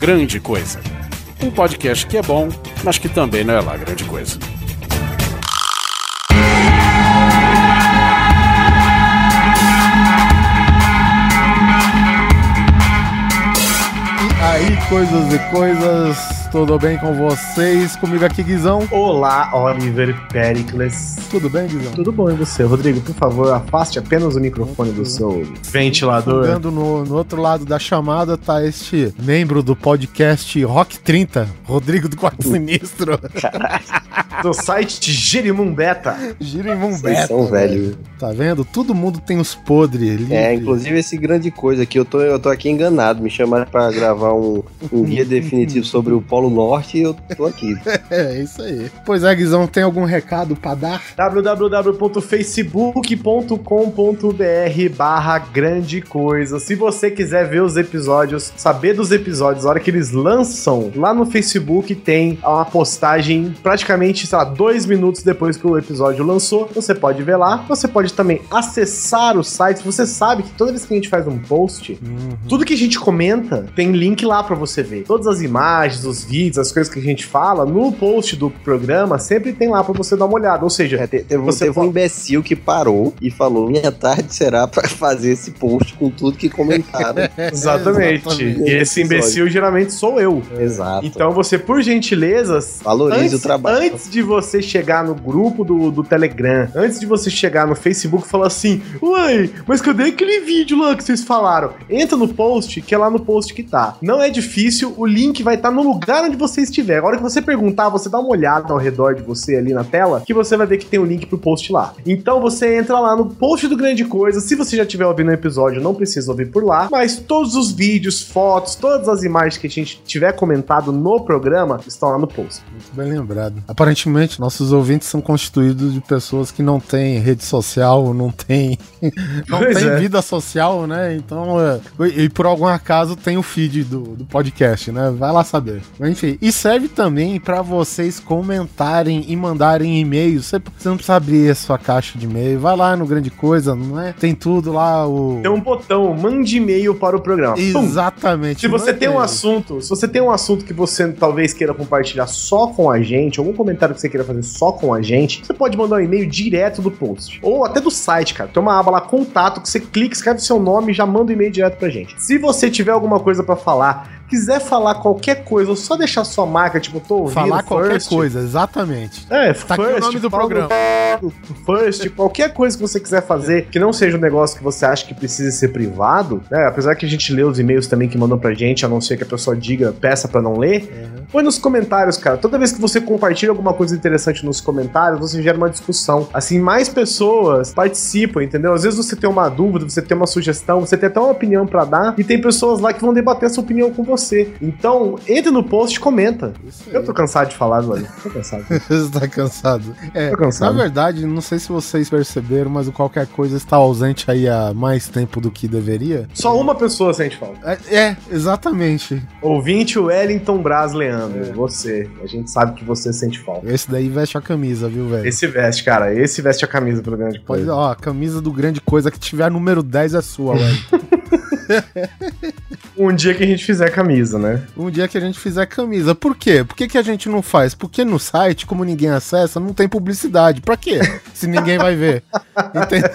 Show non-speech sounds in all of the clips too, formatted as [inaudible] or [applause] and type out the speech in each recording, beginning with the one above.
Grande Coisa. Um podcast que é bom, mas que também não é lá grande coisa. E aí, coisas e coisas, tudo bem com vocês? Comigo aqui, Guizão. Olá, Oliver Pericles. Tudo bem, Guizão? Tudo bom e você? Rodrigo, por favor, afaste apenas o microfone do seu ventilador. Jogando no, no outro lado da chamada tá este membro do podcast Rock 30, Rodrigo do Quarto Sinistro. do site Girimum Beta. Girimum Vocês Beta. são velho. Tá vendo? Todo mundo tem os podres ali. É, inclusive esse grande coisa aqui, eu tô, eu tô aqui enganado. Me chamaram pra gravar um, um guia definitivo sobre o Polo Norte e eu tô aqui. [laughs] É, isso aí. Pois é, Guizão, tem algum recado pra dar? www.facebook.com.br barra grande coisa. Se você quiser ver os episódios, saber dos episódios, a hora que eles lançam, lá no Facebook tem uma postagem praticamente, sei lá, dois minutos depois que o episódio lançou. Você pode ver lá. Você pode também acessar o site. Você sabe que toda vez que a gente faz um post, tudo que a gente comenta tem link lá pra você ver. Todas as imagens, os vídeos, as coisas que a gente fala, no post do programa sempre tem lá pra você dar uma olhada. Ou seja, É, te- teve, Você teve um imbecil que parou e falou: Minha tarde será pra [laughs] fazer esse post com tudo que comentaram. [laughs] Exatamente. Exatamente. E esse imbecil geralmente sou eu. Exato. Então você, por gentileza, Valorize antes, o trabalho. antes de você chegar no grupo do, do Telegram, antes de você chegar no Facebook e falar assim, uai, mas cadê aquele vídeo lá que vocês falaram? Entra no post, que é lá no post que tá. Não é difícil, o link vai estar no lugar onde você estiver. A hora que você perguntar, você dá uma olhada ao redor de você ali na tela, que você vai ver que tem o link pro post lá. Então você entra lá no post do Grande Coisa. Se você já estiver ouvindo o episódio, não precisa ouvir por lá, mas todos os vídeos, fotos, todas as imagens que a gente tiver comentado no programa estão lá no post. Muito bem lembrado. Aparentemente, nossos ouvintes são constituídos de pessoas que não têm rede social, não têm, [laughs] não Pois têm é. vida social, né? Então, é, e, e por algum acaso tem o feed do, do podcast, né? Vai lá saber. Mas, enfim, e serve também pra vocês comentarem e mandarem e-mails. Você, você não precisa abrir a sua caixa de e-mail. Vai lá no Grande Coisa, não é? Tem tudo lá, o. Tem um botão, mande e-mail para o programa. Pum. Exatamente. Se você tem um assunto, se você tem um assunto que você talvez queira compartilhar só com a gente, algum comentário que você queira fazer só com a gente, você pode mandar um e-mail direto do post. Ou até do site, cara. Tem uma aba lá, contato, que você clica, escreve seu nome e já manda o e-mail direto pra gente. Se você tiver alguma coisa pra falar, quiser falar qualquer coisa, ou só deixar sua marca, tipo, tô ouvindo Falar qualquer first, coisa, exatamente. É, Tá aqui o nome do programa. do First, qualquer coisa que você quiser fazer, que não seja um negócio que você acha que precise ser privado, né? Apesar que a gente lê os e-mails também que mandam pra gente, a não ser que a pessoa diga, peça pra não ler. Põe nos comentários, cara. Toda vez que você compartilha alguma coisa interessante nos comentários, você gera uma discussão. Assim, mais pessoas participam, entendeu? Às vezes você tem uma dúvida, você tem uma sugestão, você tem até uma opinião pra dar, e tem pessoas lá que vão debater essa opinião com você. Então, entre no post e comenta. Eu tô cansado de falar, velho. Tô cansado. [laughs] Você tá cansado. É, Tô cansado. Na verdade, não sei se vocês perceberam, mas o qualquer coisa está ausente aí há mais tempo do que deveria. Só uma pessoa sente falta. É, é, exatamente. Ouvinte Wellington Braz Leandro, você. A gente sabe que você sente falta. Esse daí veste a camisa, viu, velho? Esse veste, cara. Esse veste a camisa pelo grande coisa. ó, a camisa do grande coisa que tiver número 10 é sua, velho. [laughs] [laughs] Um dia que a gente fizer camisa, né? um dia que a gente fizer camisa. Por quê? Por que, que a gente não faz? Porque no site, como ninguém acessa, não tem publicidade. Pra quê? Se ninguém vai ver. [laughs] Entendeu?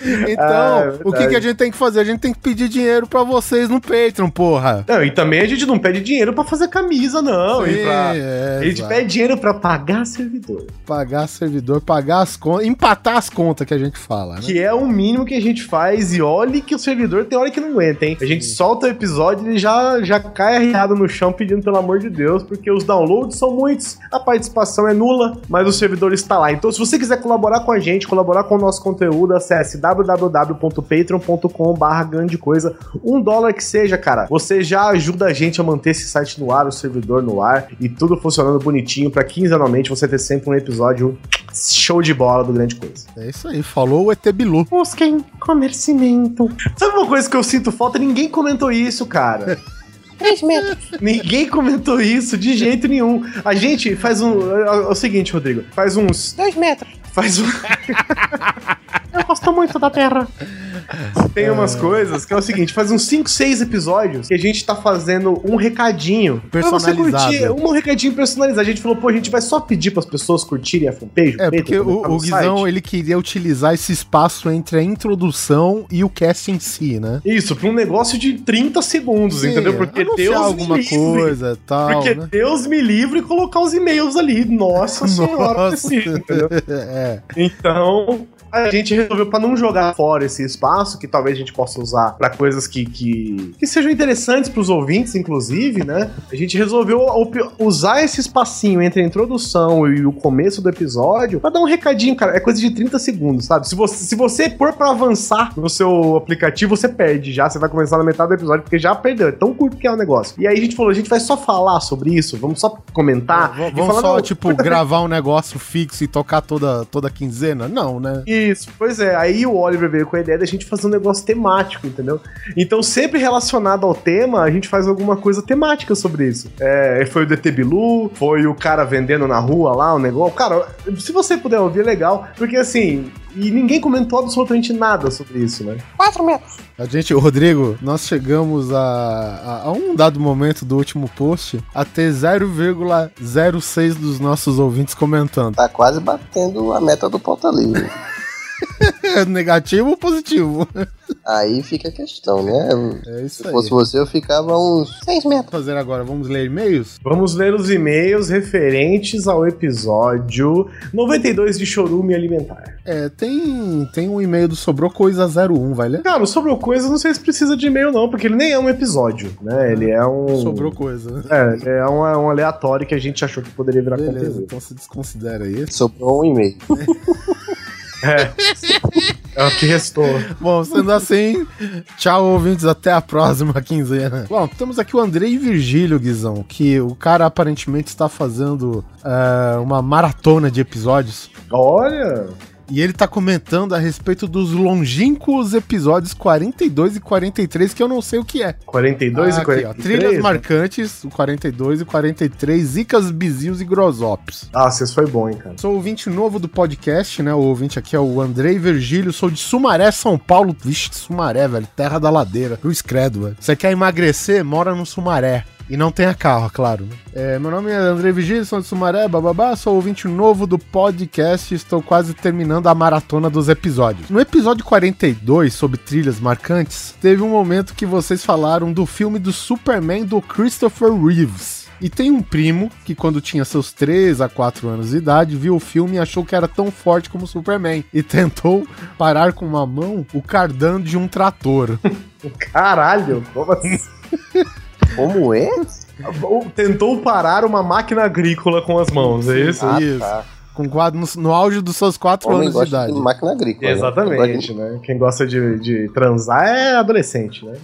[laughs] Então, Ah, é o que, que a gente tem que fazer? A gente tem que pedir dinheiro pra vocês no Patreon, porra. Não, e também a gente não pede dinheiro pra fazer camisa, não. e pra... é, A gente exato. pede dinheiro pra pagar servidor. pagar servidor, pagar as contas, empatar as contas que a gente fala, né? Que é o mínimo que a gente faz. E olhe que o servidor tem hora que não aguenta, hein? A gente solta o episódio e ele já, já cai arriado no chão pedindo pelo amor de Deus, porque os downloads são muitos, a participação é nula, mas o servidor está lá. Então, se você quiser colaborar com a gente, colaborar com o nosso conteúdo, acesse www.patreon.com.br grande coisa. Um dólar que seja, cara. Você já ajuda a gente a manter esse site no ar, o servidor no ar e tudo funcionando bonitinho pra quinzenalmente você ter sempre um episódio show de bola do grande coisa. É isso aí, falou o ET Bilu. Busquem comercimento. Sabe uma coisa que eu sinto falta? Ninguém comentou isso, cara. [laughs] 3 metros. Ninguém comentou isso de jeito nenhum. A gente faz um. É, é o seguinte, Rodrigo. Faz uns. 2 metros. Faz um. Eu gosto muito da Terra. Tem umas coisas que é o seguinte: faz uns 5, 6 episódios que a gente tá fazendo um recadinho. Pra você Personalizado. curtir, um recadinho personalizado. A gente falou, pô, a gente vai só pedir pras pessoas curtirem a fanpage. É, porque o, no o Guizão, site. ele queria utilizar esse espaço entre a introdução e o cast em si, né? Isso, pra um negócio de 30 segundos, Sim, entendeu? Porque Deus alguma me livre. coisa tal, Porque né? Deus me livre e colocar os e-mails ali. Nossa [laughs] senhora, Nossa. precisa, entendeu? [laughs] é. Então, a gente resolveu pra não jogar fora esse espaço, que talvez a gente possa usar pra coisas que, que, que sejam interessantes pros ouvintes, inclusive, né? A gente resolveu usar esse espacinho entre a introdução e o começo do episódio pra dar um recadinho, cara. É coisa de 30 segundos, sabe? Se você, se você pôr pra avançar no seu aplicativo, você perde já. Você vai começar na metade do episódio, porque já perdeu. É tão curto que é o negócio. E aí a gente falou, a gente vai só falar sobre isso, vamos só comentar. E Vamos falar, só, não, tipo, gravar um negócio fixo e tocar toda, toda quinzena? Não, né? Isso, pois é. Aí o Oliver veio com a ideia da gente fazer um negócio temático, entendeu? Então, sempre relacionado ao tema, a gente faz alguma coisa temática sobre isso. É, foi o DT Bilu, foi o cara vendendo na rua lá o negócio. Cara, se você puder ouvir, é legal, porque assim. E ninguém comentou absolutamente nada sobre isso, né? A gente, o Rodrigo, nós chegamos a, a, a um dado momento do último post a ter 0,06 dos nossos ouvintes comentando. Tá quase batendo a meta do pauta livre. [laughs] [laughs] Negativo ou positivo? Aí fica a questão, né? É isso Se aí. fosse você, eu ficava uns 6 metros. fazer agora? Vamos ler e-mails? Vamos ler os e-mails referentes ao episódio 92 de Chorume Alimentar. É, tem, tem um e-mail do Sobrou Coisa 01, vai ler? Cara, o Sobrou Coisa, não sei se precisa de e-mail, não, porque ele nem é um episódio, né? Ele é um. Sobrou Coisa. É, é um, é um aleatório que a gente achou que poderia virar Beleza, conteúdo. então se desconsidera aí. Sobrou um e-mail. [laughs] É. É o que restou. Bom, sendo assim, tchau, ouvintes, até a próxima quinzena. Bom, temos aqui o Andrei Virgílio, Guizão, que o cara aparentemente está fazendo é, uma maratona de episódios. Olha! E ele tá comentando a respeito dos longínquos episódios 42 e 43, que eu não sei o que é. 42 Ah, e aqui, ó, 43. Trilhas né? marcantes, o 42 e 43, Zicas, Bizios e Grosops. Ah, vocês foi bom, hein, cara. Sou ouvinte novo do podcast, né? O ouvinte aqui é o Andrei Virgílio, sou de Sumaré, São Paulo. Vixe, Sumaré, velho, terra da ladeira. Cruz Credo, velho. Você quer emagrecer? Mora no Sumaré. E não tenha carro, claro. Né? É, meu nome é André Vigílio, sou de Sumaré, bababá, sou ouvinte novo do podcast e estou quase terminando a maratona dos episódios. No episódio 42, sobre trilhas marcantes, teve um momento que vocês falaram do filme do Superman do Christopher Reeves. E tem um primo que, quando tinha seus 3 a 4 anos de idade, viu o filme e achou que era tão forte como Superman. E tentou parar com uma mão o cardan de um trator. [laughs] Caralho, como assim? [laughs] Como é? Tentou parar uma máquina agrícola com as mãos, é isso? Ah, Isso. tá. Com quadro no, no auge dos seus 4 Homem anos de idade. de máquina agrícola. né? Exatamente, né? Quem gosta de, de transar é adolescente, né?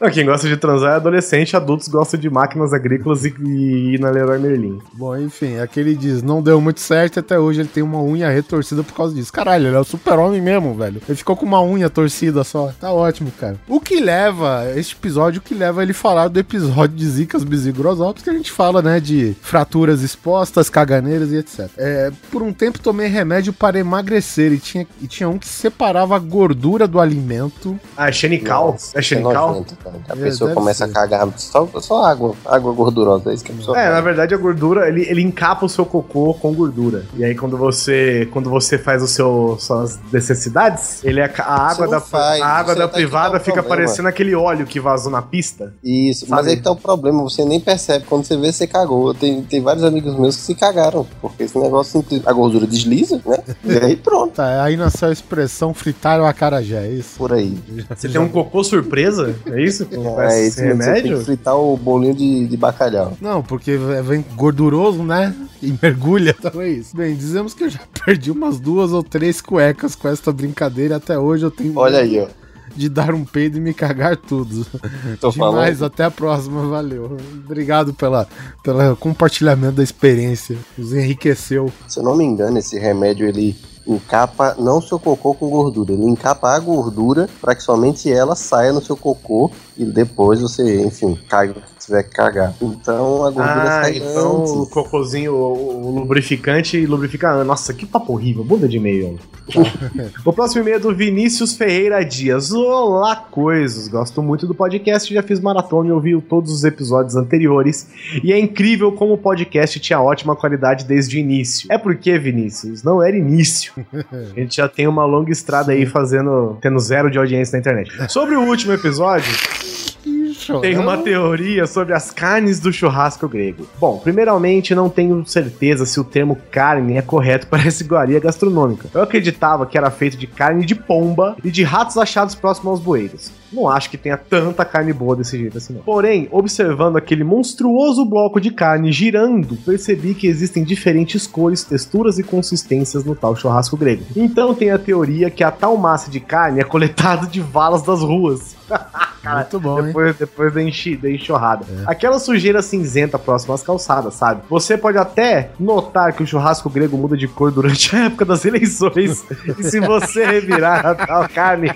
Não, Quem gosta de transar é adolescente, adultos gostam de máquinas agrícolas e, e ir na Leroy Merlin. Bom, enfim, aqui ele diz, não deu muito certo e até hoje ele tem uma unha retorcida por causa disso. Caralho, ele é o super-homem mesmo, velho. Ele ficou com uma unha torcida só. Tá ótimo, cara. O que leva, este episódio, o que leva ele falar do episódio de Zicas, Bisigrosops, que a gente fala, né, de fraturas expostas, caganeiras e etc. É, por um tempo tomei remédio para emagrecer e tinha, e tinha um que separava a gordura do alimento. Ah, é Xenical? É Xenical? nojento, cara. A É, pessoa deve começa ser. a cagar só, só água, água gordurosa, é isso que a pessoa É, na verdade a gordura, ele, ele encapa o seu cocô com gordura. E aí quando você quando você faz o seu, suas necessidades, ele é a, a água da faz, a água da tá privada fica problema. parecendo aquele óleo que vazou na pista. Isso, mas Sabe? aí que tá o problema, você nem percebe. Quando você vê, você cagou. Tem, tem vários amigos meus que se cagaram, porque esse negócio, a gordura desliza, né? E aí pronto, Tá, aí nasceu a expressão fritar o acarajé, é isso? por aí. Você tem um cocô surpresa? É isso? Que É, esse você tem remédio? que fritar o bolinho de, de bacalhau. Não, porque vem gorduroso, né? E mergulha. [laughs] Então é isso. Bem, dizemos que eu já [laughs] perdi umas duas ou três cuecas com essa brincadeira. Até hoje eu tenho Olha aí, ó. De dar um peido e me cagar tudo. [laughs] Tô Demais, falando. até a próxima, valeu. Obrigado pela, pela compartilhamento da experiência. Nos enriqueceu. Se eu não me engano, esse remédio ele encapa não seu cocô com gordura, ele encapa a gordura para que somente ela saia no seu cocô e depois você, enfim, caga o que Se tiver que cagar. Então a gordura Ah, sai então o antes. cocôzinho, o, o lubrificante lubrifica. Nossa, que papo horrível. Bunda de e-mail. [laughs] o próximo e-mail é do Vinícius Ferreira Dias. Olá, coisas. Gosto muito do podcast. Já fiz maratona e ouvi todos os episódios anteriores. E é incrível como o podcast tinha ótima qualidade desde o início. É porque, Vinícius, não era início. [laughs] A gente já tem uma longa estrada aí fazendo. tendo zero de audiência na internet. Sobre o último episódio. Tem uma teoria sobre as carnes do churrasco grego. Bom, primeiramente, não tenho certeza se o termo carne é correto para essa iguaria gastronômica. Eu acreditava que era feito de carne de pomba e de ratos achados próximos aos bueiros. Não acho que tenha tanta carne boa desse jeito assim, não. Porém, observando aquele monstruoso bloco de carne girando, percebi que existem diferentes cores, texturas e consistências no tal churrasco grego. Então tem a teoria que a tal massa de carne é coletada de valas das ruas. [laughs] Muito bom, hein? Depois, depois da, enchi, da enxurrada. Aquela sujeira cinzenta próxima às calçadas, sabe? Você pode até notar que o churrasco grego muda de cor durante a época das eleições. [laughs] e se você revirar a tal carne,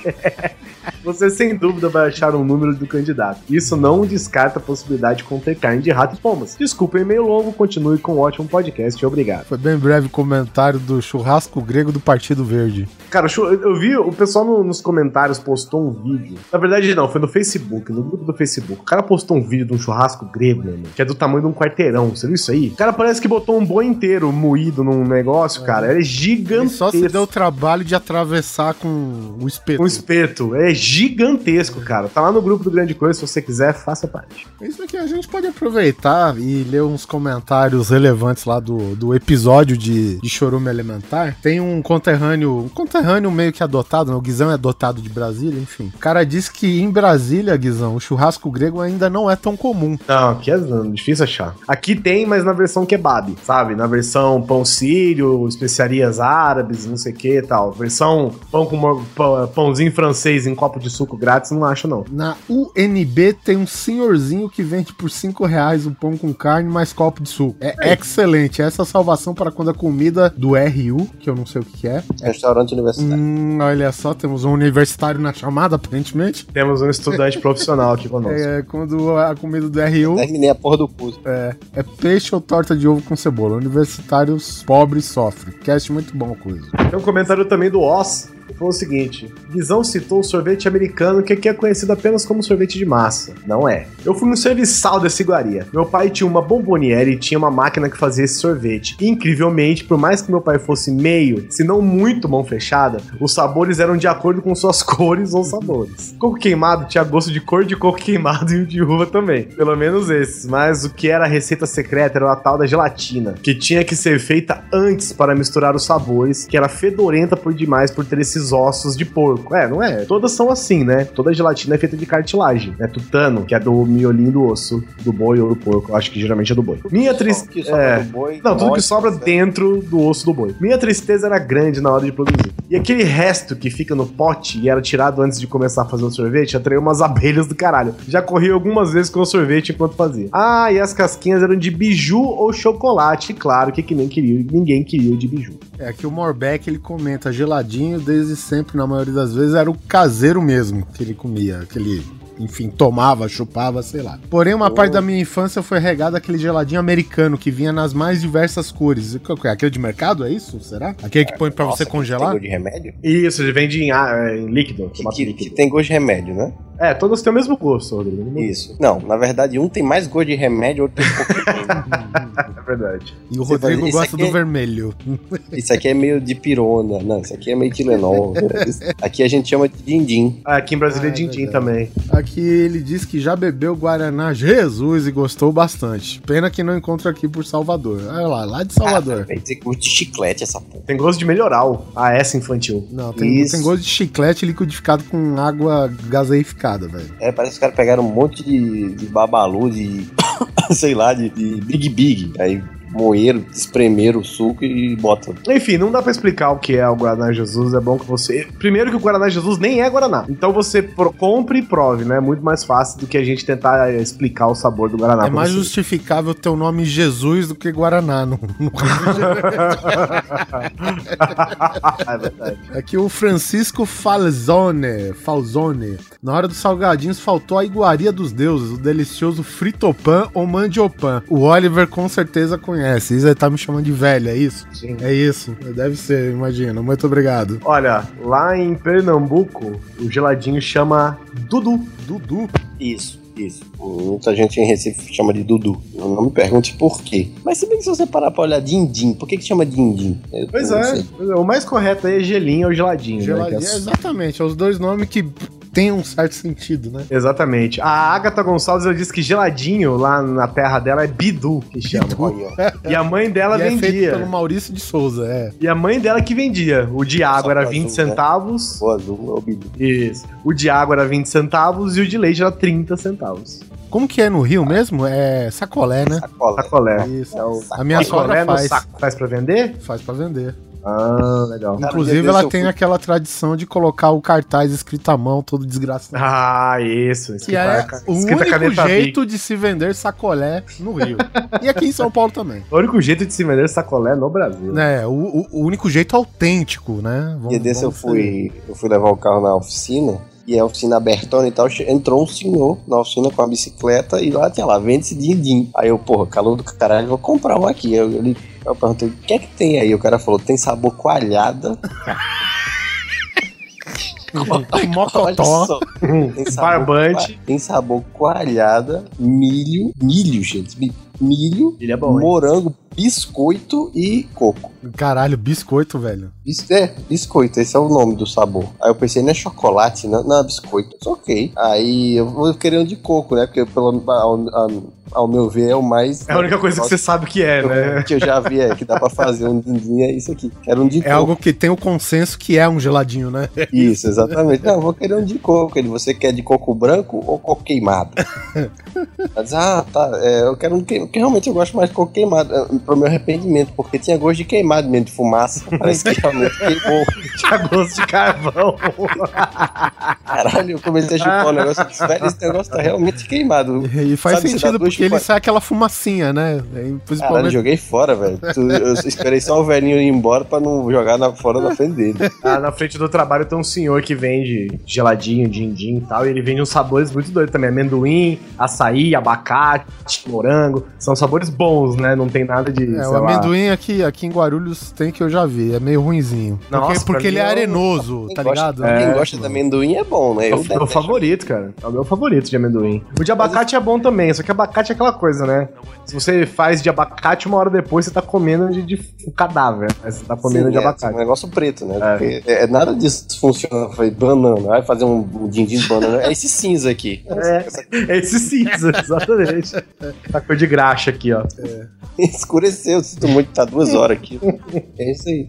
[laughs] você sem dúvida vai achar um número do candidato. Isso não descarta a possibilidade de conter carne de rato e pombas. Desculpa, e-mail longo, continue com um ótimo podcast. Obrigado. Foi bem breve o comentário do churrasco grego do Partido Verde. Cara, eu vi, o pessoal no- nos comentários postou um vídeo. Na verdade, não, foi no Facebook, no grupo do Facebook. O cara postou um vídeo de um churrasco grego, meu irmão, que é do tamanho de um quarteirão. Você viu isso aí? O cara parece que botou um boi inteiro moído num negócio, cara. É Ele gigantesco. só se deu o trabalho de atravessar com o espeto. Um espeto. É gigantesco, cara. Tá lá no grupo do Grande Coisa, se você quiser, faça parte. Isso aqui a gente pode aproveitar e ler uns comentários relevantes lá do, do episódio de, de Chorume Elementar. Tem um conterrâneo, um conterrâneo meio que adotado, né? o Guizão é adotado de Brasília, enfim. O cara disse que em Brasília, Guizão, o churrasco grego ainda não é tão comum. Não, aqui é difícil achar. Aqui tem, mas na versão kebab, sabe? Na versão pão sírio, especiarias árabes, não sei o que e tal. Versão pão com pão- pãozinho francês em copo de suco grátis, não acho não. Na UNB tem um senhorzinho que vende por 5 reais o pão com carne mais copo de suco. É excelente. Essa é a salvação para quando a comida do RU, que eu não sei o que é. Restaurante universitário. Hum, olha só, temos um universitário na chamada, aparentemente. Temos um estudante profissional aqui conosco. É, quando a comida do RU Terminei a porra do curso. é, é peixe ou torta de ovo com cebola. Universitários pobres sofrem. Cast muito bom, coisa. Tem um comentário também do Oz, falou o seguinte: Guizão citou o sorvete americano, que aqui é conhecido apenas como sorvete de massa. Não é. Eu fui no serviçal dessa iguaria. Meu pai tinha uma bomboniere e tinha uma máquina que fazia esse sorvete. Incrivelmente, por mais que meu pai fosse meio, se não muito mão fechada, os sabores eram de acordo com suas [laughs] cores ou sabores. Coco queimado tinha gosto de cor de coco queimado [laughs] e de uva também. Pelo menos esses. Mas o que era a receita secreta era a tal da gelatina, que tinha que ser feita antes para misturar os sabores, que era fedorenta por demais por ter esses ossos de porco. É, não é? Todas são assim, né? Toda gelatina é feita de cartilagem. É tutano, que é do miolinho do osso, do boi ou do porco. Acho que geralmente é do boi. Minha Que tristeza. É. boi, Não, tudo que sobra certo? dentro do osso do boi. Minha tristeza era grande na hora de produzir. E aquele resto que fica no pote e era tirado antes de começar a fazer o sorvete, atraiu umas [laughs] abelhas do caralho. Já corri algumas vezes com o sorvete enquanto fazia. Ah, e as casquinhas eram de biju ou chocolate. Claro que, que nem queria, ninguém queria o de biju. É que o Morbeck ele comenta geladinho desde sempre, na maioria das vezes, era o caseiro mesmo que ele comia, aquele. Enfim, tomava, chupava, sei lá. Porém, uma parte da minha infância foi regada aquele geladinho americano que vinha nas mais diversas cores. É? Aquele de mercado, é isso? Será? Aquele que põe pra Nossa, você que congelar? Tem gosto de remédio? Isso, ele vende em, ah, em líquido. Que, que- líquido. que tem gosto de remédio, né? É, todas têm o mesmo gosto, Rodrigo. Isso. Não, na verdade, um tem mais gosto de remédio, outro tem pouco [laughs] É verdade. E o Você Rodrigo isso gosta do é- vermelho. Isso aqui é meio de pirona. Não, isso aqui é meio Tilenol. aqui a gente chama de din-din. Ah, aqui em Brasília Ah, é é din-din verdade. também. Aqui ele diz que já bebeu Guaraná Jesus e gostou bastante. Pena que não encontra aqui por Salvador. Olha lá, lá de Salvador. Dizer que gosto de chiclete essa porra. Tem gosto de melhoral. Ah, essa infantil. Não, tem, Isso. tem gosto de chiclete liquidificado com água gaseificada, velho. É, parece que os caras pegaram um monte de, de babalu, de. [coughs] sei lá, de, de Big Big. Aí moeram, espremeram o suco e botam. Enfim, não dá pra explicar o que é o Guaraná Jesus. É bom que você. Primeiro que o Guaraná Jesus nem é Guaraná. Então você pro- compre e prove, né? É muito mais fácil do que a gente tentar eh, explicar o sabor do Guaraná. É mais você. justificável ter o nome Jesus do que Guaraná. No, no... [laughs] é verdade. Aqui o Francisco Falzone, Falzone. Na hora dos salgadinhos faltou a iguaria dos deuses, o delicioso fritopan ou mandiopan. O Oliver com certeza conhece. Isso aí tá me chamando de velho, é isso? Sim. É isso. Deve ser, imagina. Muito obrigado. Olha, lá em Pernambuco, o geladinho chama Dudu. Dudu. Isso, isso. Muita gente em Recife chama de Dudu. Não não me pergunte por quê. Mas se bem que se você parar pra olhar din-din, por que que chama? Eu Pois não é. pois é, O mais correto aí é gelinho ou geladinho. né? Geladinho, Que é- exatamente. É os dois nomes que têm um certo sentido, né? Exatamente. A Agatha Gonçalves ela disse que geladinho lá na terra dela é Bidu, que chama. Ó. E a mãe dela [laughs] e é feito vendia. pelo Maurício de Souza, é. E a mãe dela que vendia. O de água era pra 20 azul, né? centavos. O azul é o Bidu. Isso. O de água era 20 centavos e o de leite era 30 centavos. Como que é no Rio mesmo? É sacolé, né? Sacola. Sacolé. Isso. É o A minha sacolé sogra faz. saco faz pra vender? Faz pra vender. Ah, legal. Inclusive, ela tem aquela tradição de colocar o cartaz escrito à mão, todo desgraçado. Ah, isso. Que é o único jeito de se vender sacolé no Rio. [laughs] e aqui em São Paulo também. O único jeito de se vender sacolé no Brasil. É, o, o- o único jeito autêntico, né? Vamos- dia desse eu fui, eu fui levar o carro na oficina. E a oficina abertona e tal, entrou um senhor na oficina com a bicicleta e lá tinha lá, vende-se din-din. Aí eu, porra, calor do caralho, vou comprar um aqui. Eu, ele, eu perguntei, o que é que tem aí? O cara falou, tem sabor coalhada. [laughs] Mocotó. Olha só. Tem sabor Barbante. Tem sabor coalhada, milho, milho, gente. mi- Milho, Ele é bom, hein? Biscoito e coco. Caralho, biscoito, velho. Bis- É, biscoito, esse é o nome do sabor. Aí eu pensei, não é chocolate, não, não é biscoito. Mas ok. Aí eu vou querer um de coco, né? Porque pelo, ao, ao- ao meu ver é o mais. É a única coisa que você sabe que é, né? que eu já vi é que dá pra fazer um din-din, é isso aqui. Quero um de É coco. algo que tem o consenso que é um geladinho, né? Isso, exatamente. Não, eu vou querer um de coco. Ele, você quer de coco branco ou coco queimado? [laughs] Diz, ah, tá, é, eu quero um queimado. Porque realmente eu gosto mais de coco queimado, é, pro meu arrependimento, porque tinha gosto de queimado mesmo, de fumaça. Parece que realmente queimou. [laughs] Tinha gosto de carvão. Caralho, eu comecei a chupar o negócio e disse, velho, esse negócio tá realmente queimado. E faz Sabe, dá sentido, porque ele sai aquela fumacinha, né? E Caralho, Principalmente. joguei fora, velho. Eu esperei só o velhinho ir embora pra não jogar na, fora da frente dele. Ah, na frente do trabalho tem um senhor que vende geladinho, din-din e tal, e ele vende uns sabores muito doidos também. Amendoim, açaí, abacate, morango. São sabores bons, né? Não tem nada de. É, sei o lá. amendoim aqui, aqui em Guarulhos tem que eu já vi, é meio ruinzinho. Nossa, porque porque ele é é arenoso, tá gosta- ligado? Quem É, gosta de amendoim é bom, né? É Eu o, é o detesto. favorito, cara. É o meu favorito de amendoim. O de abacate é bom também, só que abacate é aquela coisa, né? Se você faz de abacate, uma hora depois você tá comendo de, de um cadáver. Mas você tá comendo Sim, de é, abacate. um negócio preto, né? É. Porque é, nada disso funciona. Foi banana, vai fazer um, um din-din de banana. É esse cinza aqui. [laughs] É, é esse cinza, [laughs] exatamente. Tá cor de graxa aqui, ó. Escureceu, sinto muito, tá duas horas aqui. É isso aí.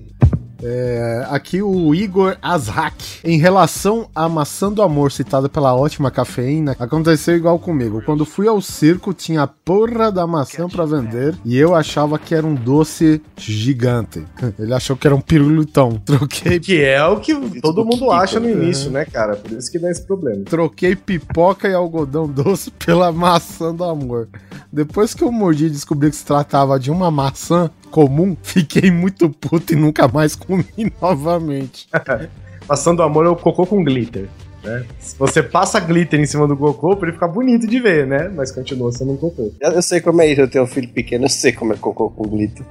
É, aqui o Igor Azrak. Em relação à maçã do amor citada pela ótima cafeína, aconteceu igual comigo. Quando fui ao circo, tinha a porra da maçã pra vender e eu achava que era um doce gigante. [laughs] Ele achou que era um pirulitão. [laughs] Troquei Que é o que todo mundo acha no né? início, né, cara? Por isso que dá esse problema. Troquei pipoca e algodão doce [laughs] pela maçã do amor. Depois que eu mordi e descobri que se tratava de uma maçã comum, [laughs] fiquei muito puto e nunca mais comi [laughs] novamente. [laughs] Passando amor é o cocô com glitter. Né? Se você passa glitter em cima do cocô, pra ele ficar bonito de ver, né? Mas continua sendo um cocô. Eu, eu sei como é isso, eu tenho um filho pequeno, eu sei como é cocô com glitter.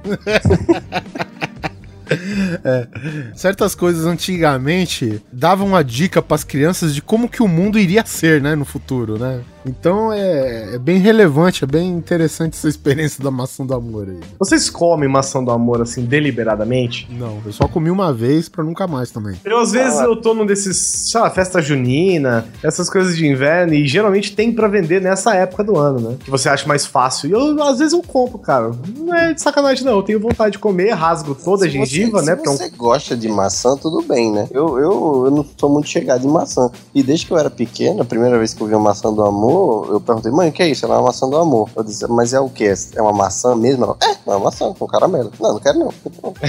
Certas coisas antigamente davam uma dica pras crianças de como que o mundo iria ser, né, no futuro, né? Então é, é bem relevante, é bem interessante essa experiência da maçã do amor aí. Vocês comem maçã do amor assim deliberadamente? Não, eu só comi uma vez pra nunca mais também. Eu, às vezes, Ah. eu tô num desses, sei lá, festa junina, essas coisas de inverno, e geralmente tem pra vender nessa época do ano, né? Que você acha mais fácil. E eu, às vezes, eu compro, cara. Não é de sacanagem, não. Eu tenho vontade de comer, rasgo toda a Se gengiva, você, né? Se um você gosta de maçã, tudo bem, né? Eu, eu, eu não sou muito chegado em maçã. E desde que eu era pequeno, a primeira vez que eu vi uma maçã do amor, eu perguntei, mãe, o que é isso? Ela é uma maçã do amor. Eu disse, mas é o que? É uma maçã mesmo? Ela, é, é uma maçã com caramelo. Não, não quero não.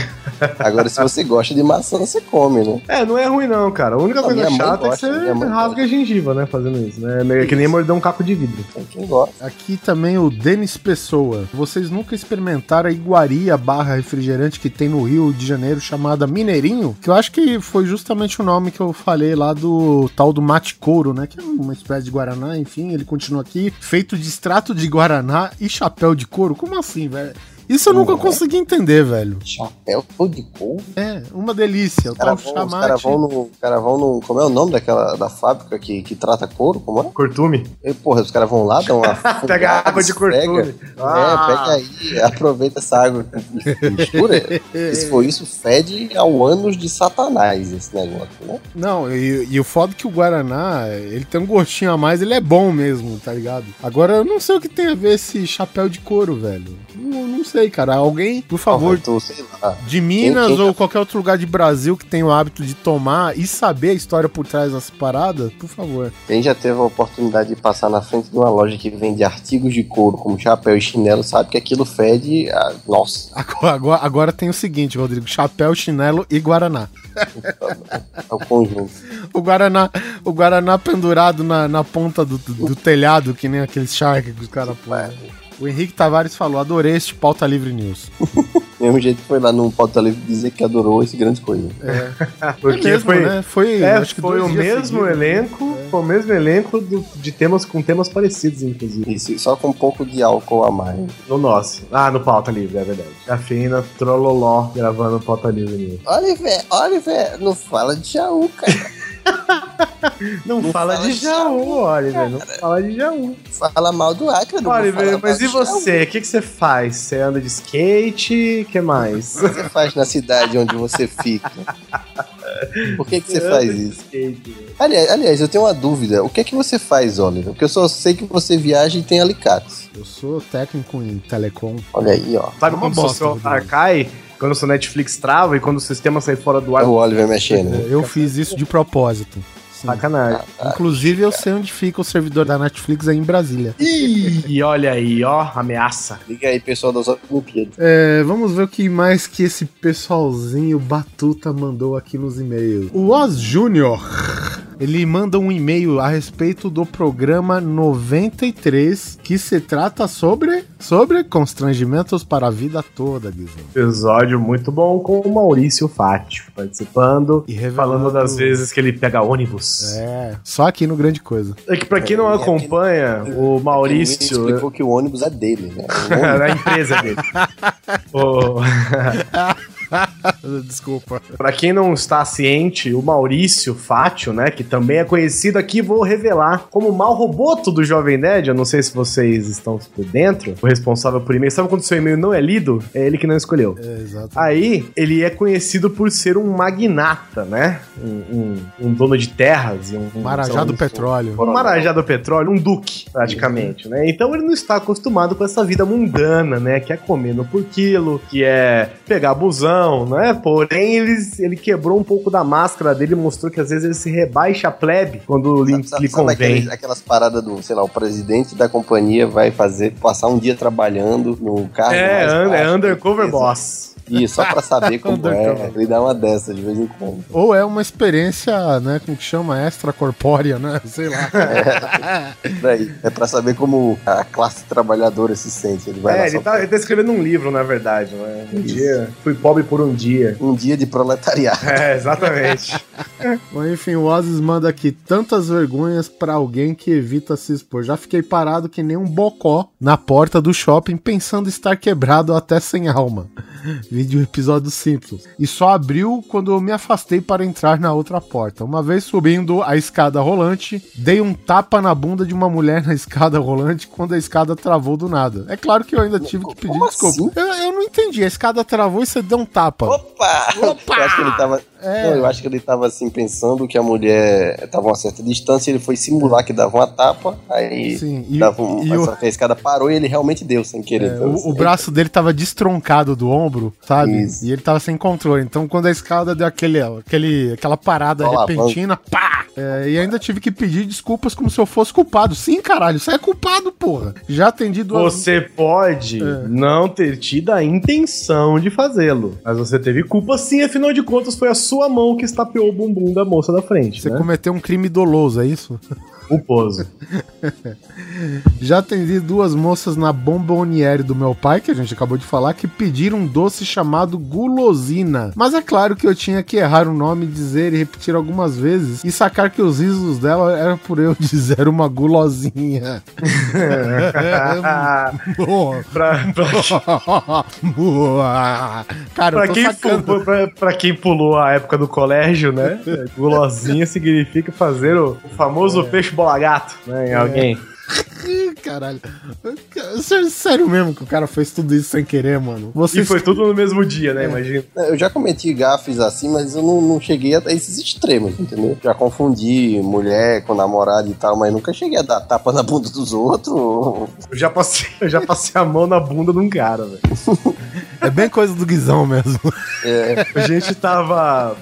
[laughs] Agora, se você gosta de maçã, você come, né? É, não é ruim não, cara. A única Não, coisa chata gosta, é que você rasga a gengiva, né, fazendo isso, né? É meio que nem morder um caco de vidro. Quem gosta. Aqui também o Denis Pessoa. Vocês nunca experimentaram a iguaria barra refrigerante que tem no Rio de Janeiro chamada Mineirinho? Que eu acho que foi justamente o nome que eu falei lá do tal do mate couro, né? Que é uma espécie de guaraná, enfim, ele continua aqui, feito de extrato de guaraná e chapéu de couro. Como assim, velho? Isso eu nunca consegui entender, velho. Chapéu de couro. É, uma delícia. O Os caras tal vão, os caras chamate. vão caras vão no. Como é o nome daquela da fábrica que, que trata couro? Como é? Cortume. E, porra, os caras vão lá, dão uma. [laughs] Pega fungada, água de cortume. É, pega aí, aproveita essa água [laughs] mistura. Se for isso, fede ao anos de satanás esse negócio, né? Não, e, e o foda é que o Guaraná, ele tem um gostinho a mais, ele é bom mesmo, tá ligado? Agora, eu não sei o que tem a ver esse chapéu de couro, velho. Não, não sei, cara. Alguém, por favor, Então, sei lá. de Minas quem- ou qualquer outro lugar de Brasil que tenha o hábito de tomar e saber a história por trás das paradas, por favor. Quem já teve a oportunidade de passar na frente de uma loja que vende artigos de couro, como chapéu e chinelo, sabe que aquilo fede. a- Nossa, [laughs] Agora, agora, agora tem o seguinte, Rodrigo: chapéu, chinelo e Guaraná. é o conjunto. O Guaraná, o Guaraná pendurado na, na ponta do, do- do telhado, que nem aqueles shark que os caras põem. O Henrique Tavares falou: adorei este pauta livre news. [laughs] Mesmo jeito que foi lá no Pauta Livre dizer que adorou esse grande coisa. [laughs] Porque é mesmo, foi, né? Foi, é, acho que foi o mesmo seguidos. elenco, foi o mesmo elenco do- de temas com temas parecidos, inclusive. Isso, só com um pouco de álcool a mais. No nosso. Ah, no Pauta Livre, é verdade. Cafeína, Trololó, gravando Pauta Livre News. Oliver, Oliver, não fala de Jaú, cara. [laughs] Não, Não fala, fala de Jaú, Oliver. Não fala de Jaú. Fala mal do Acre, não Oliver, fala mas e você? O que, que você faz? Você anda de skate? O que mais? O que você faz na cidade onde você fica? Por que, que você faz isso? Aliás, aliás, eu tenho uma dúvida. O que é que você faz, Oliver? Porque eu só sei que você viaja e tem alicates. Eu sou técnico em telecom. Olha aí, ó. Sabe Uma quando o celular cai? Quando o seu Netflix trava e quando o sistema sai fora do É ar? o Oliver mexendo. né? Eu fiz isso de propósito. Sim. Sacanagem. Inclusive, eu sei onde fica o servidor da Netflix aí em Brasília. E olha aí, ó, ameaça. Liga aí, pessoal das Olimpíadas. É, vamos ver o que mais que esse pessoalzinho Batuta mandou aqui nos e-mails. O Oz Júnior, ele manda um e-mail a respeito do programa 93, que se trata sobre, sobre constrangimentos para a vida toda, Guizão. Episódio muito bom com o Maurício Fátio participando E revelando- falando das vezes que ele pega ônibus. É, só aqui no Grande Coisa. É que pra quem não É, acompanha, o Ele Maurício. explicou que o ônibus é dele, né? O [laughs] ônibus da empresa dele. [laughs] O- [laughs] [laughs] Desculpa. Pra quem não está ciente, o Maurício Fátio, né, que também é conhecido aqui, vou revelar como o mal roboto do Jovem Nerd. Eu não sei se vocês estão por dentro. O responsável por e-mail. Sabe quando o seu e-mail não é lido? É ele que não escolheu. É, exato. Aí, ele é conhecido por ser um magnata, né? Um, um- um dono de terras e um. um Marajá do petróleo. um Marajá do petróleo, um duque, praticamente, né? Então ele não está acostumado com essa vida mundana, né? Que é comendo por quilo, que é pegar busão, né? Porém, ele, ele quebrou um pouco da máscara dele mostrou que às vezes ele se rebaixa a plebe quando lhe, Sabe, lhe convém. aqueles- aquelas paradas do, sei lá, o presidente da companhia vai fazer, passar um dia trabalhando no carro. É, é undercover boss. Isso, só pra saber [laughs] como é. Ele dá uma dessa de vez em quando. Ou é uma experiência, né, como que chama? Extracorpórea, né? [laughs] Sei lá. Daí, é pra saber como a classe trabalhadora se sente. Ele vai É, lá ele tá, ele tá escrevendo um livro, na verdade, né? Um Isso. dia, fui pobre por um dia. um dia de proletariado. É, exatamente. [laughs] [laughs] Bom, enfim, o Ozzy manda aqui tantas vergonhas pra alguém que evita se expor. Já fiquei parado que nem um bocó na porta do shopping pensando estar quebrado até sem alma. [laughs] Vídeo episódio simples. E só abriu quando eu me afastei para entrar na outra porta. Uma vez subindo a escada rolante, dei um tapa na bunda de uma mulher na [laughs] escada rolante quando a escada travou do nada. É claro que eu ainda tive que pedir Como desculpa. assim? Eu, eu não entendi. A escada travou e você deu um tapa. Opa! Opa! Eu acho que ele tava, É. Não, eu acho que ele tava assim pensando que a mulher tava a uma certa distância, ele foi simular que dava uma tapa, aí Sim, e- dava um, e o- a escada parou e ele realmente deu sem querer. É, Então, o, assim, o braço dele tava destroncado do ombro, sabe? Isso. E ele tava sem controle. Então, quando a escada deu aquele, aquele, aquela parada Só repentina, pá! É, e ainda tive que pedir desculpas como se eu fosse culpado. Sim, caralho, você é culpado, porra. Já atendi duas Você pode É. não ter tido a intenção de fazê-lo, mas você teve culpa sim, afinal de contas foi a sua mão que estapeou o bumbum da moça da frente, Você né? cometeu um crime doloso, é isso? [laughs] Culposo. Já atendi duas moças na bomboniere do meu pai, que a gente acabou de falar, que pediram um doce chamado gulosina. Mas é claro que eu tinha que errar o nome, dizer e repetir algumas vezes e sacar que os risos dela era por eu [laughs] dizer uma gulosinha. [laughs] Pra, pra, [laughs] Boa. Cara, pra quem sacando. pu- pra- pra quem pulou a época do colégio, né? Gulosinha significa fazer o, famoso peixe bola gato, né? Em alguém. [laughs] Caralho. Sério, sério mesmo que o cara fez tudo isso sem querer, mano. Você E foi tudo no mesmo dia, né? Imagina. Eu já cometi gafes assim, mas eu não, não cheguei a esses extremos, entendeu? Já confundi mulher com namorado e tal, mas nunca cheguei a dar tapa na bunda dos outros. Eu já passei, eu já passei a mão na bunda de um cara, velho. [laughs] É bem coisa do Guizão mesmo. É, A gente tava.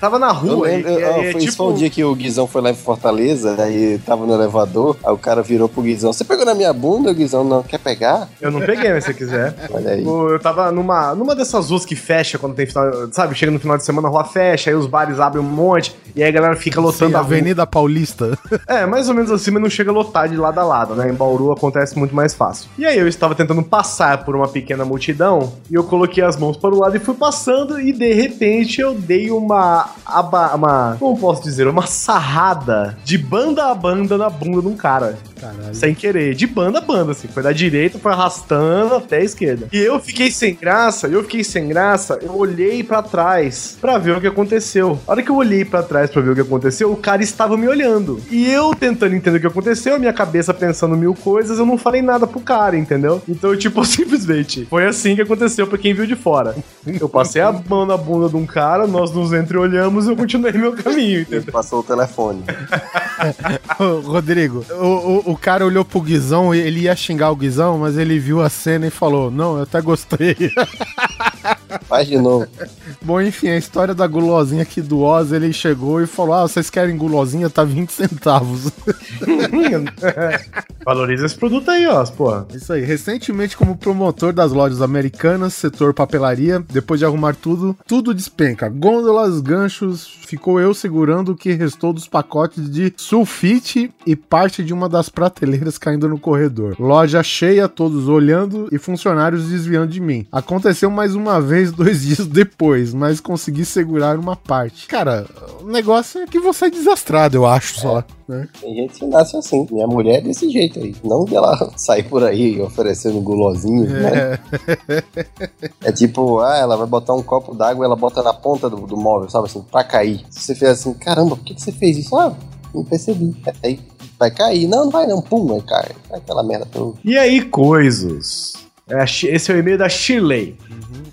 Tava na eu rua e, lembro, e- eu- e é foi, isso tipo. um dia que o Guizão foi lá em Fortaleza, aí tava no elevador, aí o cara virou pro Guizão, você pegou na minha bunda, Guizão não quer pegar? Eu não peguei, mas se você quiser. [laughs] Olha aí. Eu tava numa, numa dessas ruas que fecha quando tem final. Sabe, chega no final de semana, a rua fecha, aí os bares abrem um monte, e aí a galera fica lotando Sim, a rua. Avenida Paulista. [laughs] É, mais ou menos assim, mas não chega a lotar de lado a lado, né? Em Bauru acontece muito mais fácil. E aí eu estava tentando passar por uma pequena multidão e eu coloquei as mãos para o lado e fui passando e de repente eu dei uma aba, uma, como posso dizer, uma sarrada de banda a banda na bunda de um cara. Caralho. Sem querer, de banda a banda, assim. Foi da direita, foi arrastando até a esquerda. E eu fiquei sem graça, eu fiquei sem graça, eu olhei pra trás pra ver o que aconteceu. A hora que eu olhei pra trás pra ver o que aconteceu, o cara estava me olhando. E eu tentando entender o que aconteceu, a minha cabeça pensando mil coisas, eu não falei nada pro cara, entendeu? Então, eu, tipo, [laughs] simplesmente, foi assim que aconteceu pra quem viu de fora. Eu passei a mão na bunda de um cara, nós nos entreolhamos e eu continuei meu caminho, entendeu? Ele passou o telefone. [laughs] Ô, Rodrigo, o, o, o cara olhou pro Guizão, ele ia xingar o Guizão, mas ele viu a cena e falou: Não, eu até gostei. [laughs] Faz de novo. Bom, enfim, a história da gulosinha aqui do Oz, ele chegou e falou: Ah, vocês querem gulosinha? Tá 20 centavos. [laughs] [laughs] Valoriza esse produto aí, ó, porra. Isso aí. Recentemente, como promotor das lojas americanas, setor papelaria, depois de arrumar tudo, tudo despenca. Gôndolas, ganchos, ficou eu segurando o que restou dos pacotes de sulfite e parte de uma das prateleiras caindo no corredor. Loja cheia, todos olhando e funcionários desviando de mim. Aconteceu mais uma vez [laughs] dois dias depois, mas consegui segurar uma parte. Cara, o negócio é que você é desastrado, eu acho só. Né? Tem gente que nasce assim. Minha mulher é desse jeito aí. Não dela [laughs] sair por aí oferecendo gulosinhos, né? É tipo, ah, ela vai botar um copo d'água e ela bota na ponta do, do móvel, sabe assim, pra cair. Você fez assim, caramba, por que, que você fez isso? Ah, não percebi. Aí vai cair. Não, não vai não. Pum, aí cai. Vai Aquela merda toda. E aí, coisas? É Esse é o e-mail da Shirley.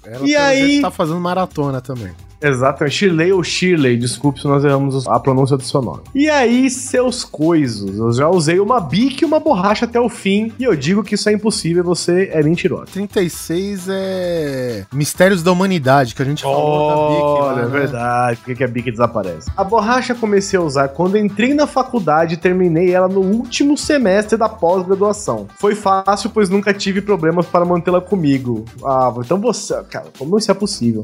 Ela, E aí- tá fazendo maratona também. Exatamente, Shirley ou Shirley, desculpe se nós erramos a pronúncia do seu nome. E aí, seus coisos, eu já usei uma bique e uma borracha até o fim, e eu digo que isso é impossível, você é mentiroso. 36 é Mistérios da Humanidade, que a gente falou da Bic. Olha, lá, é né? verdade, por que que a bique desaparece? A borracha comecei a usar quando entrei na faculdade e terminei ela no último semestre da pós-graduação. Foi fácil, pois nunca tive problemas para mantê-la comigo. Ah, então você, cara, como isso é possível?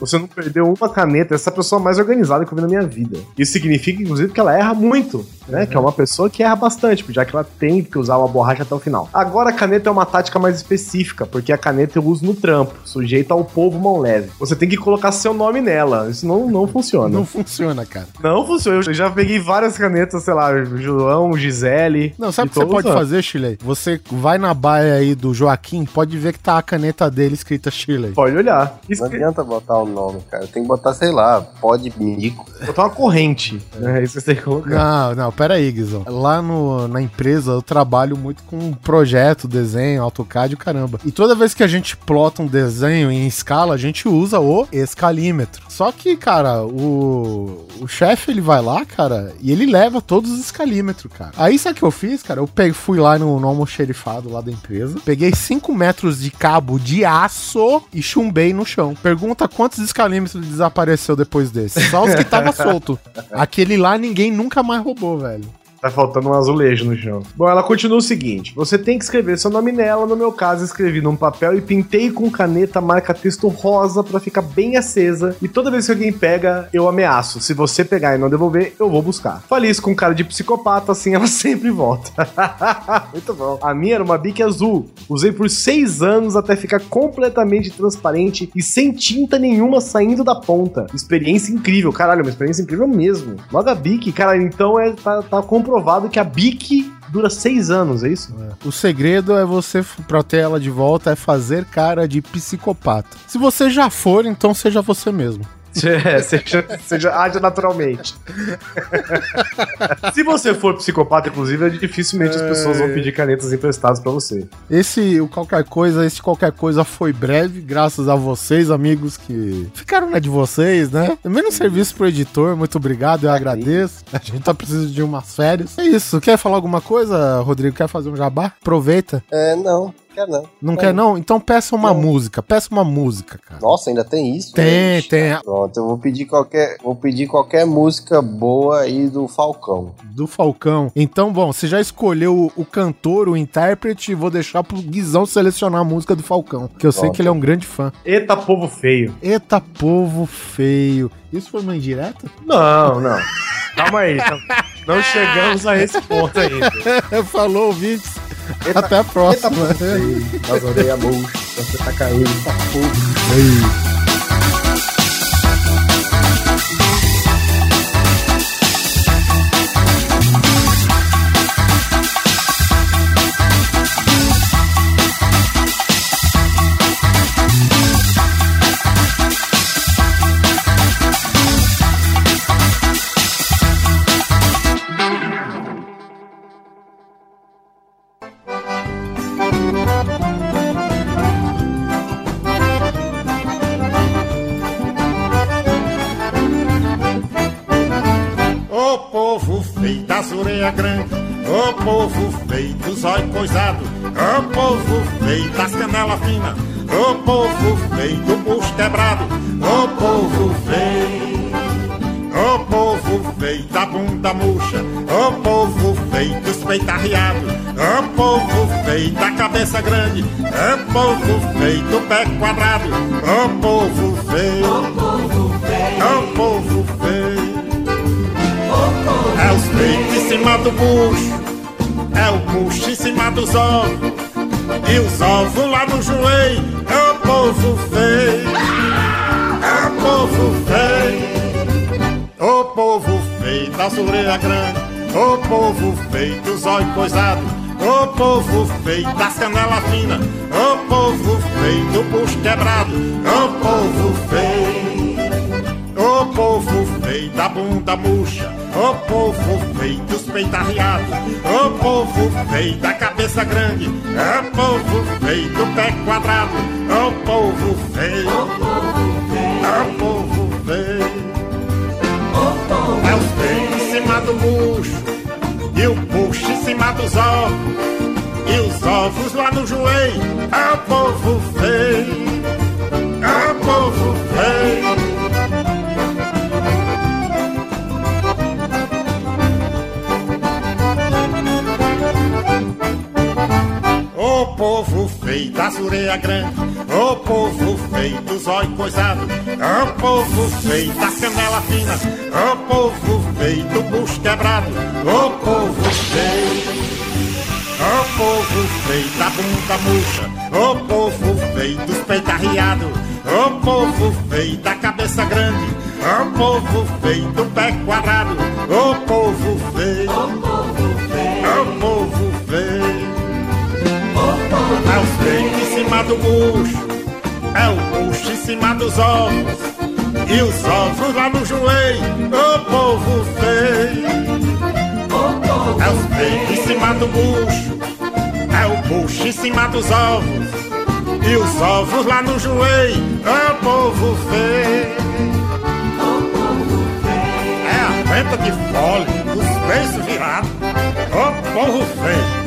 Você não perdeu uma caneta, essa é a pessoa mais organizada que eu vi na minha vida. Isso significa, inclusive, que ela erra muito, né? Que é uma pessoa que erra bastante, já que ela tem que usar uma borracha até o final. Agora a caneta é uma tática mais específica, porque a caneta eu uso no trampo, sujeita ao povo mão leve. Você tem que colocar seu nome nela, isso não, não funciona. Não Não, funciona, cara. funciona. Eu já peguei várias canetas, sei lá, João, Gisele. Não, sabe o que você pode usando. fazer, Chile? Você vai na baia aí do Joaquim, pode ver que tá a caneta dele escrita Chile. Pode olhar. Não adianta botar o nome, cara. Tem que botar, sei lá, pode mico. Botar uma corrente. É isso que você tem que colocar. Não, não, pera aí, Guizão. Lá no, na empresa eu trabalho muito com projeto, desenho, AutoCAD e o caramba. E toda vez que a gente plota um desenho em escala, a gente usa o escalímetro. Só que, cara, o, o chefe ele vai lá, cara, e ele leva todos os escalímetros, cara. Aí sabe o que eu fiz, cara? Eu peguei, fui lá no, no almoxerifado lá da empresa, peguei 5 metros de cabo de aço e chumbei no chão. Pergunta quantos escalímetros desapareceu depois desse. Só os que tava [laughs] solto. Aquele lá ninguém nunca mais roubou, velho. Tá faltando um azulejo no chão. Bom, ela continua o seguinte: você tem que escrever seu nome nela. No meu caso, escrevi num papel e pintei com caneta marca texto rosa pra ficar bem acesa. E toda vez que alguém pega, eu ameaço. Se você pegar e não devolver, eu vou buscar. Falei isso com cara de psicopata, assim ela [laughs] sempre volta. [laughs] Muito bom. A minha era uma bique azul. Usei por seis anos até ficar completamente transparente e sem tinta nenhuma saindo da ponta. Experiência incrível. Caralho, uma experiência incrível mesmo. Logo a bique, cara, então é, tá, tá comprovado que a bique dura seis anos, é isso? O segredo é você, pra ter ela de volta, é fazer cara de psicopata. Se você já for, então seja você mesmo. [laughs] É, seja, seja age naturalmente. Se você for psicopata, inclusive, dificilmente as pessoas vão pedir canetas emprestadas pra você. Esse o qualquer coisa, esse qualquer coisa foi breve, graças a vocês, amigos, que ficaram na de vocês, né? Menos serviço pro editor, muito obrigado, eu agradeço. A gente tá precisando de umas férias. É isso, quer falar alguma coisa, Rodrigo? Quer fazer um jabá? Aproveita. É, não. Quer não. Não quer não? Então peça uma música, peça uma música, cara. Nossa, ainda tem isso? Tem, Ixi. tem. Pronto, eu vou pedir qualquer, vou pedir qualquer música boa aí do Falcão. Do Falcão. Então, bom, você já escolheu o, o cantor, o intérprete, vou deixar pro Guizão selecionar a música do Falcão, que eu sei Pronto. que ele é um grande fã. Eita, povo feio. Eita, povo feio. Isso foi uma indireta? Não, não. Calma aí. Não, não chegamos a esse ponto ainda. [laughs] Falou, ouvintes. Até a próxima. As orelhas murchas, você tá caindo. Ô o bucho em cima dos ovos, e os ovos lá no joelho. É o povo feio, é o povo feio, o povo feio das orelhas grandes, o povo feio dos olhos coisados, o povo feio das canelas finas, o povo feio do bucho quebrado, o povo feio. Ô povo feio da bunda murcha, ô povo feio dos peitos arriados, ô povo feio da cabeça grande, ô povo feio do pé quadrado, ô povo feio, ô povo feio, é os peitos em cima do bucho, e o bucho em cima dos ovos, e os ovos lá no joelho, o povo feio, o povo feio. Povo feio das orelhas grandes, ô povo feio dos olhos coisados, ô povo feio das canelas finas, ô povo feio do bucho quebrado, ô povo feio. Ô povo feio da bunda murcha, ô povo feio dos peitos arriados, ô povo feio da cabeça grande, ô povo feio do pé quadrado, ô povo feio, ô povo feio. É os peitos em cima do bucho, é o bucho em cima dos ovos, E os ovos lá no joelho, ô povo feio. É os peitos em cima do bucho, é o bucho em cima dos ovos. E os ovos lá no joelho, ô povo feio. É a venta de fole, os beiços virados, ô povo feio.